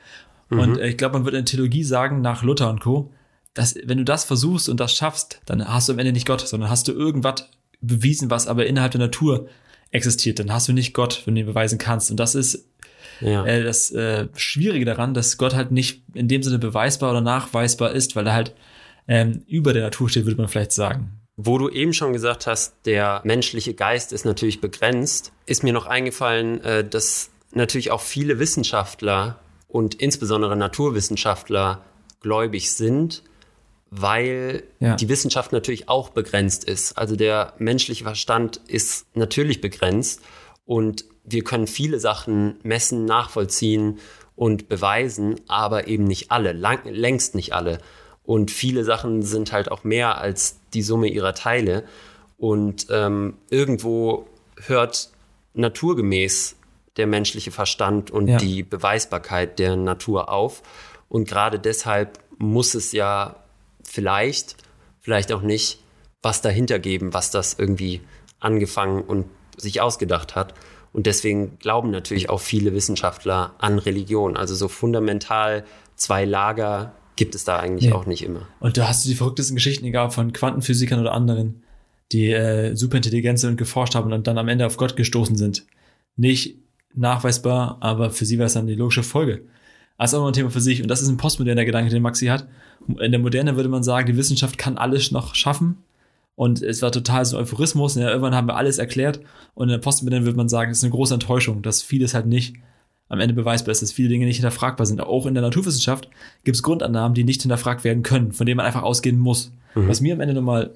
Und äh, ich glaube, man wird in der Theologie sagen, nach Luther und Co., dass wenn du das versuchst und das schaffst, dann hast du am Ende nicht Gott, sondern hast du irgendwas bewiesen, was aber innerhalb der Natur existiert. Dann hast du nicht Gott, wenn du ihn beweisen kannst. Und das ist Ja. äh, das äh, Schwierige daran, dass Gott halt nicht in dem Sinne beweisbar oder nachweisbar ist, weil er halt ähm, über der Natur steht, würde man vielleicht sagen. Wo du eben schon gesagt hast, der menschliche Geist ist natürlich begrenzt, ist mir noch eingefallen, äh, dass natürlich auch viele Wissenschaftler und insbesondere Naturwissenschaftler gläubig sind, weil Ja. die Wissenschaft natürlich auch begrenzt ist. Also der menschliche Verstand ist natürlich begrenzt und wir können viele Sachen messen, nachvollziehen und beweisen, aber eben nicht alle, lang, längst nicht alle. Und viele Sachen sind halt auch mehr als die Summe ihrer Teile. Und ähm, irgendwo hört naturgemäß der menschliche Verstand und Ja. die Beweisbarkeit der Natur auf. Und gerade deshalb muss es ja vielleicht, vielleicht auch nicht, was dahinter geben, was das irgendwie angefangen und sich ausgedacht hat. Und deswegen glauben natürlich auch viele Wissenschaftler an Religion. Also so fundamental zwei Lager gibt es da eigentlich Nee. auch nicht immer. Und da hast du die verrücktesten Geschichten, egal von Quantenphysikern oder anderen, die äh, superintelligent sind und geforscht haben und dann am Ende auf Gott gestoßen sind. Nicht nachweisbar, aber für sie war es dann die logische Folge. Das ist auch noch ein Thema für sich. Und das ist ein postmoderner Gedanke, den Maxi hat. In der Moderne würde man sagen, die Wissenschaft kann alles noch schaffen. Und es war total so ein Euphorismus. Ja, irgendwann haben wir alles erklärt. Und in der Postmoderne würde man sagen, es ist eine große Enttäuschung, dass vieles halt nicht am Ende beweisbar ist, dass viele Dinge nicht hinterfragbar sind. Auch in der Naturwissenschaft gibt es Grundannahmen, die nicht hinterfragt werden können, von denen man einfach ausgehen muss. Was mir am Ende nochmal,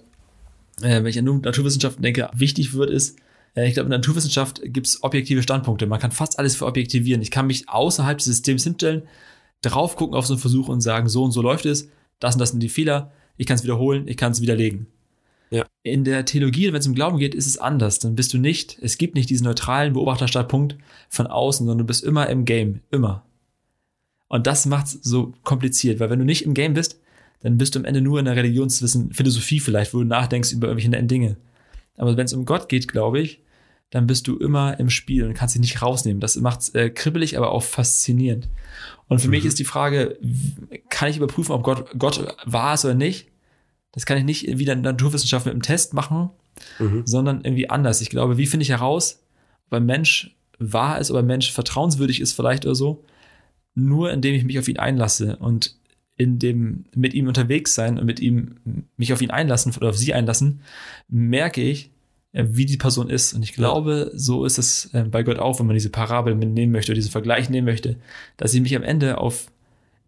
äh, wenn ich an Naturwissenschaften denke, wichtig wird, ist, ich glaube, in der Naturwissenschaft gibt es objektive Standpunkte. Man kann fast alles verobjektivieren. Ich kann mich außerhalb des Systems hinstellen, drauf gucken auf so einen Versuch und sagen, so und so läuft es, das und das sind die Fehler, ich kann es wiederholen, ich kann es widerlegen. Ja. In der Theologie, wenn es um Glauben geht, ist es anders. Dann bist du nicht, es gibt nicht diesen neutralen Beobachterstandpunkt von außen, sondern du bist immer im Game, immer. Und das macht es so kompliziert, weil wenn du nicht im Game bist, dann bist du am Ende nur in der Religionswissen, Philosophie vielleicht, wo du nachdenkst über irgendwelche netten Dinge. Aber wenn es um Gott geht, glaube ich, dann bist du immer im Spiel und kannst dich nicht rausnehmen. Das macht es äh, kribbelig, aber auch faszinierend. Und für mhm. mich ist die Frage, kann ich überprüfen, ob Gott, Gott war es oder nicht? Das kann ich nicht wie in der Naturwissenschaft mit einem Test machen, mhm. sondern irgendwie anders. Ich glaube, wie finde ich heraus, ob ein Mensch wahr ist, ob ein Mensch vertrauenswürdig ist vielleicht oder so? Nur indem ich mich auf ihn einlasse und in dem mit ihm unterwegs sein und mit ihm mich auf ihn einlassen oder auf sie einlassen, merke ich, wie die Person ist. Und ich glaube, so ist es äh, bei Gott auch, wenn man diese Parabel mitnehmen möchte oder diesen Vergleich nehmen möchte, dass ich mich am Ende auf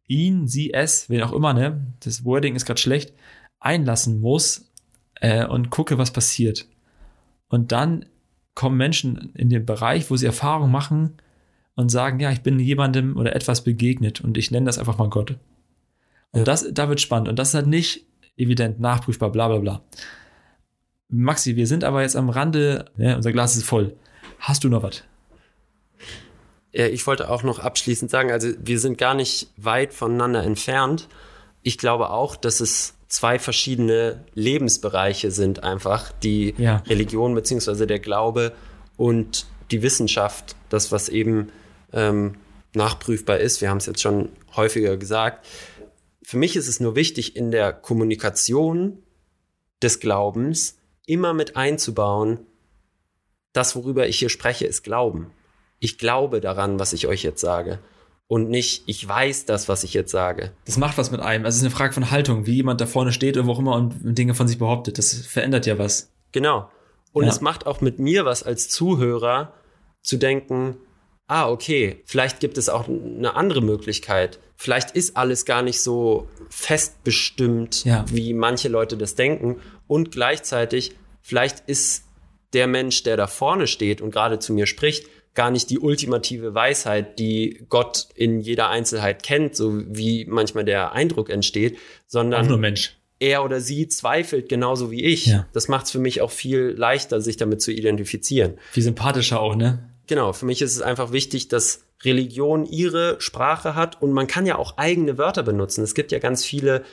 ihn, sie, es, wen auch immer, ne, das Wording ist gerade schlecht, einlassen muss äh, und gucke, was passiert. Und dann kommen Menschen in den Bereich, wo sie Erfahrungen machen und sagen, ja, ich bin jemandem oder etwas begegnet und ich nenne das einfach mal Gott. Und das, da wird spannend. Und das ist halt nicht evident, nachprüfbar, bla bla bla. Maxi, wir sind aber jetzt am Rande, ja, unser Glas ist voll. Hast du noch was? Ja, ich wollte auch noch abschließend sagen, also wir sind gar nicht weit voneinander entfernt. Ich glaube auch, dass es zwei verschiedene Lebensbereiche sind einfach, die ja. Religion bzw. der Glaube und die Wissenschaft, das, was eben ähm, nachprüfbar ist. Wir haben es jetzt schon häufiger gesagt. Für mich ist es nur wichtig, in der Kommunikation des Glaubens immer mit einzubauen, das, worüber ich hier spreche, ist Glauben. Ich glaube daran, was ich euch jetzt sage. Und nicht, ich weiß das, was ich jetzt sage. Das macht was mit einem. Also es ist eine Frage von Haltung, wie jemand da vorne steht oder wo auch immer und Dinge von sich behauptet. Das verändert ja was. Genau. Und ja. es macht auch mit mir was als Zuhörer zu denken, ah, okay, vielleicht gibt es auch eine andere Möglichkeit. Vielleicht ist alles gar nicht so festbestimmt, ja. wie manche Leute das denken. Und gleichzeitig, vielleicht ist der Mensch, der da vorne steht und gerade zu mir spricht, gar nicht die ultimative Weisheit, die Gott in jeder Einzelheit kennt, so wie manchmal der Eindruck entsteht, sondern nur Mensch. er oder sie zweifelt genauso wie ich. Ja. Das macht es für mich auch viel leichter, sich damit zu identifizieren. Viel sympathischer auch, ne? Genau, für mich ist es einfach wichtig, dass Religion ihre Sprache hat und man kann ja auch eigene Wörter benutzen. Es gibt ja ganz viele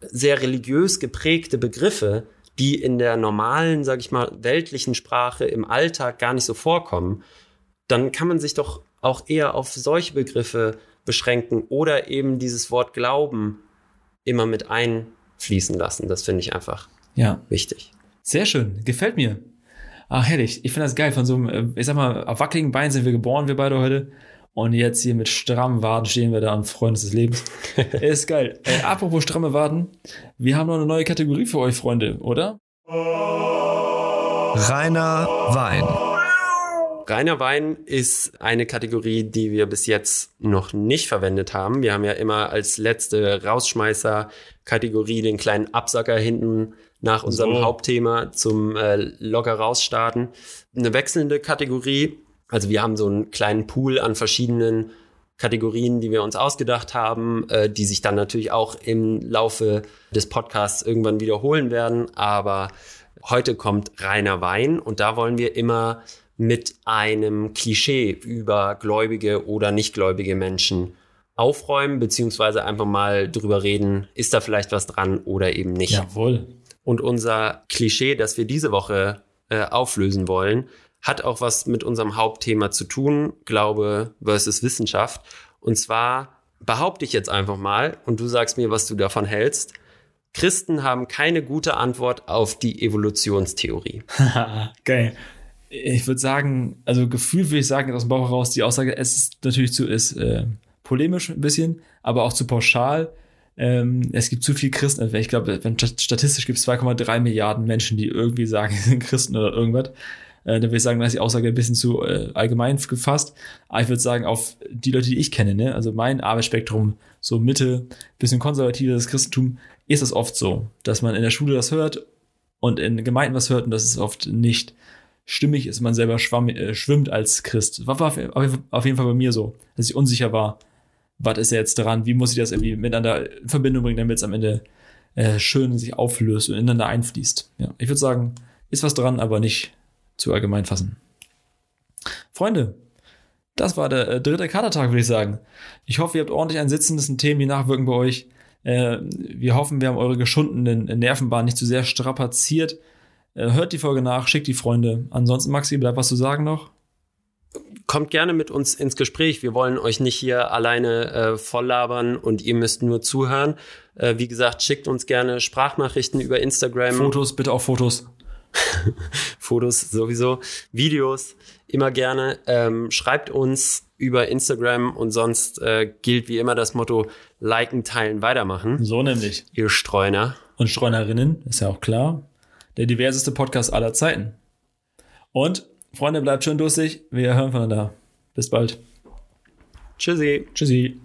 sehr religiös geprägte Begriffe, die in der normalen, sag ich mal, weltlichen Sprache im Alltag gar nicht so vorkommen. Dann kann man sich doch auch eher auf solche Begriffe beschränken oder eben dieses Wort Glauben immer mit einfließen lassen. Das finde ich einfach ja. wichtig. Sehr schön, gefällt mir. Ach, herrlich. Ich finde das geil. Von so einem, äh, ich sag mal, auf wackeligen Beinen sind wir geboren, wir beide heute. Und jetzt hier mit strammen Waden stehen wir da und freuen uns des Lebens. ist geil. Äh, apropos stramme Waden, wir haben noch eine neue Kategorie für euch, Freunde, oder? Reiner Wein. Reiner Wein ist eine Kategorie, die wir bis jetzt noch nicht verwendet haben. Wir haben ja immer als letzte Rausschmeißer-Kategorie den kleinen Absacker hinten nach unserem so. Hauptthema zum äh, locker rausstarten. Eine wechselnde Kategorie. Also wir haben so einen kleinen Pool an verschiedenen Kategorien, die wir uns ausgedacht haben, äh, die sich dann natürlich auch im Laufe des Podcasts irgendwann wiederholen werden. Aber heute kommt reiner Wein und da wollen wir immer mit einem Klischee über gläubige oder nichtgläubige Menschen aufräumen, beziehungsweise einfach mal drüber reden, ist da vielleicht was dran oder eben nicht. Jawohl. Und unser Klischee, das wir diese Woche äh, auflösen wollen, hat auch was mit unserem Hauptthema zu tun, Glaube versus Wissenschaft. Und zwar behaupte ich jetzt einfach mal, und du sagst mir, was du davon hältst, Christen haben keine gute Antwort auf die Evolutionstheorie. Geil. Ich würde sagen, also gefühlt würde ich sagen, aus dem Bauch heraus, die Aussage, es ist natürlich zu, ist äh, polemisch ein bisschen, aber auch zu pauschal ähm, es gibt zu viel Christen. Also ich glaube, statistisch gibt es 2,3 Milliarden Menschen, die irgendwie sagen, sie sind Christen oder irgendwas. Äh, dann würde ich sagen, da ist die Aussage ein bisschen zu äh, allgemein gefasst. Aber ich würde sagen, auf die Leute, die ich kenne, ne, also mein Arbeitsspektrum, so Mitte, bisschen konservatives Christentum, ist es oft so, dass man in der Schule das hört und in Gemeinden was hört und das ist oft nicht stimmig ist, man selber schwamm, äh, schwimmt als Christ. War, war auf jeden Fall bei mir so, dass ich unsicher war, was ist jetzt dran, wie muss ich das irgendwie miteinander in Verbindung bringen, damit es am Ende äh, schön sich auflöst und ineinander einfließt. Ja, ich würde sagen, ist was dran, aber nicht zu allgemein fassen. Freunde, das war der äh, dritte Katertag, würde ich sagen. Ich hoffe, ihr habt ordentlich ein Sitzen, das sind Themen, die nachwirken bei euch. Äh, wir hoffen, wir haben eure geschundenen Nervenbahn nicht zu sehr strapaziert. Äh, hört die Folge nach, schickt die Freunde. Ansonsten, Maxi, bleibt was zu sagen noch? Kommt gerne mit uns ins Gespräch. Wir wollen euch nicht hier alleine äh, voll labern und ihr müsst nur zuhören. Äh, wie gesagt, schickt uns gerne Sprachnachrichten über Instagram. Fotos, bitte auch Fotos. Fotos sowieso, Videos immer gerne. Ähm, schreibt uns über Instagram und sonst äh, gilt wie immer das Motto liken, teilen, weitermachen. So nämlich. Ihr Streuner. Und Streunerinnen, ist ja auch klar. Der diverseste Podcast aller Zeiten. Und, Freunde, bleibt schön durstig. Wir hören voneinander. Bis bald. Tschüssi. Tschüssi.